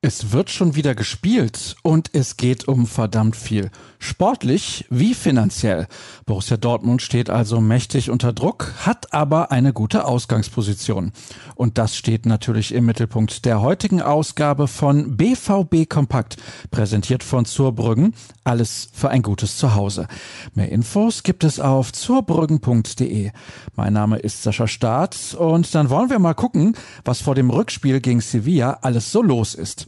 Es wird schon wieder gespielt und es geht um verdammt viel. Sportlich wie finanziell. Borussia Dortmund steht also mächtig unter Druck, hat aber eine gute Ausgangsposition. Und das steht natürlich im Mittelpunkt der heutigen Ausgabe von BVB Kompakt, präsentiert von Zurbrüggen. Alles für ein gutes Zuhause. Mehr Infos gibt es auf zurbrüggen.de. Mein Name ist Sascha Staat und dann wollen wir mal gucken, was vor dem Rückspiel gegen Sevilla alles so los ist.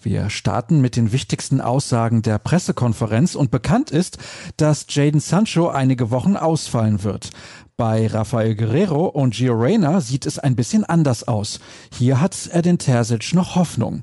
Wir starten mit den wichtigsten Aussagen der Pressekonferenz und bekannt ist, dass Jaden Sancho einige Wochen ausfallen wird. Bei Rafael Guerrero und Gio Reyna sieht es ein bisschen anders aus. Hier hat er den Terzic noch Hoffnung.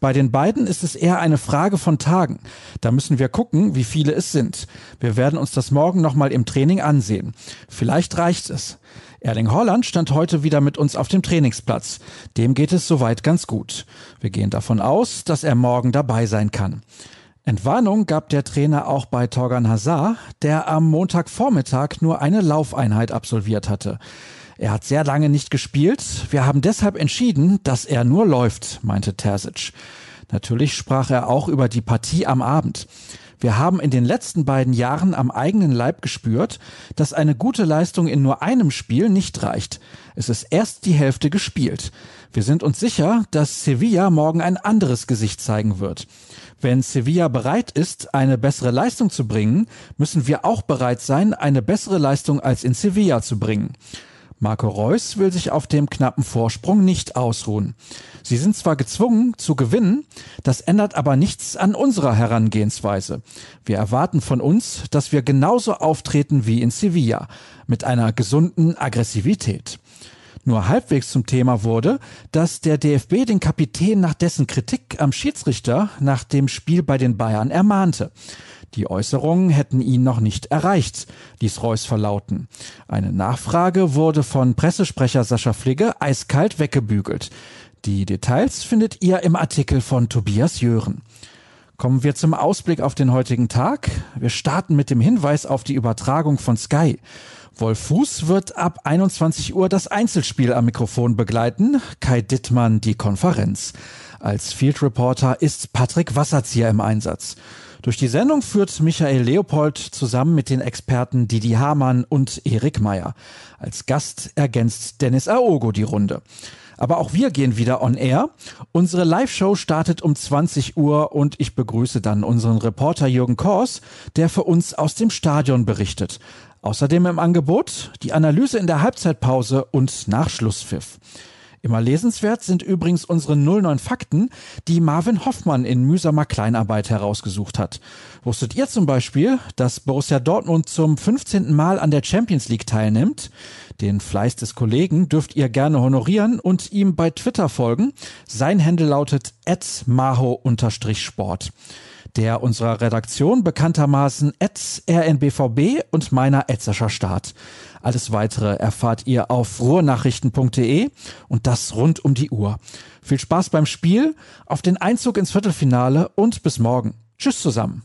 Bei den beiden ist es eher eine Frage von Tagen. Da müssen wir gucken, wie viele es sind. Wir werden uns das morgen nochmal im Training ansehen. Vielleicht reicht es. Erling Holland stand heute wieder mit uns auf dem Trainingsplatz. Dem geht es soweit ganz gut. Wir gehen davon aus, dass er morgen dabei sein kann. Entwarnung gab der Trainer auch bei Torgan Hazard, der am Montagvormittag nur eine Laufeinheit absolviert hatte. Er hat sehr lange nicht gespielt. Wir haben deshalb entschieden, dass er nur läuft, meinte Terzic. Natürlich sprach er auch über die Partie am Abend. Wir haben in den letzten beiden Jahren am eigenen Leib gespürt, dass eine gute Leistung in nur einem Spiel nicht reicht. Es ist erst die Hälfte gespielt. Wir sind uns sicher, dass Sevilla morgen ein anderes Gesicht zeigen wird. Wenn Sevilla bereit ist, eine bessere Leistung zu bringen, müssen wir auch bereit sein, eine bessere Leistung als in Sevilla zu bringen. Marco Reus will sich auf dem knappen Vorsprung nicht ausruhen. Sie sind zwar gezwungen zu gewinnen, das ändert aber nichts an unserer Herangehensweise. Wir erwarten von uns, dass wir genauso auftreten wie in Sevilla, mit einer gesunden Aggressivität. Nur halbwegs zum Thema wurde, dass der DFB den Kapitän nach dessen Kritik am Schiedsrichter nach dem Spiel bei den Bayern ermahnte. Die Äußerungen hätten ihn noch nicht erreicht, ließ Reus verlauten. Eine Nachfrage wurde von Pressesprecher Sascha Fligge eiskalt weggebügelt. Die Details findet ihr im Artikel von Tobias Jören. Kommen wir zum Ausblick auf den heutigen Tag. Wir starten mit dem Hinweis auf die Übertragung von Sky. Wolf Fuß wird ab 21 Uhr das Einzelspiel am Mikrofon begleiten, Kai Dittmann die Konferenz. Als Field Reporter ist Patrick Wasserzieher im Einsatz. Durch die Sendung führt Michael Leopold zusammen mit den Experten Didi Hamann und Erik Meyer. Als Gast ergänzt Dennis Aogo die Runde. Aber auch wir gehen wieder on air. Unsere Live-Show startet um 20 Uhr und ich begrüße dann unseren Reporter Jürgen Kors, der für uns aus dem Stadion berichtet. Außerdem im Angebot die Analyse in der Halbzeitpause und Nachschlusspfiff. Immer lesenswert sind übrigens unsere 09 Fakten, die Marvin Hoffmann in mühsamer Kleinarbeit herausgesucht hat. Wusstet ihr zum Beispiel, dass Borussia Dortmund zum 15. Mal an der Champions League teilnimmt? Den Fleiß des Kollegen dürft ihr gerne honorieren und ihm bei Twitter folgen. Sein Handel lautet maho-sport der unserer Redaktion bekanntermaßen rnbvb und meiner Etzerscher Staat. Alles weitere erfahrt ihr auf ruhrnachrichten.de und das rund um die Uhr. Viel Spaß beim Spiel, auf den Einzug ins Viertelfinale und bis morgen. Tschüss zusammen.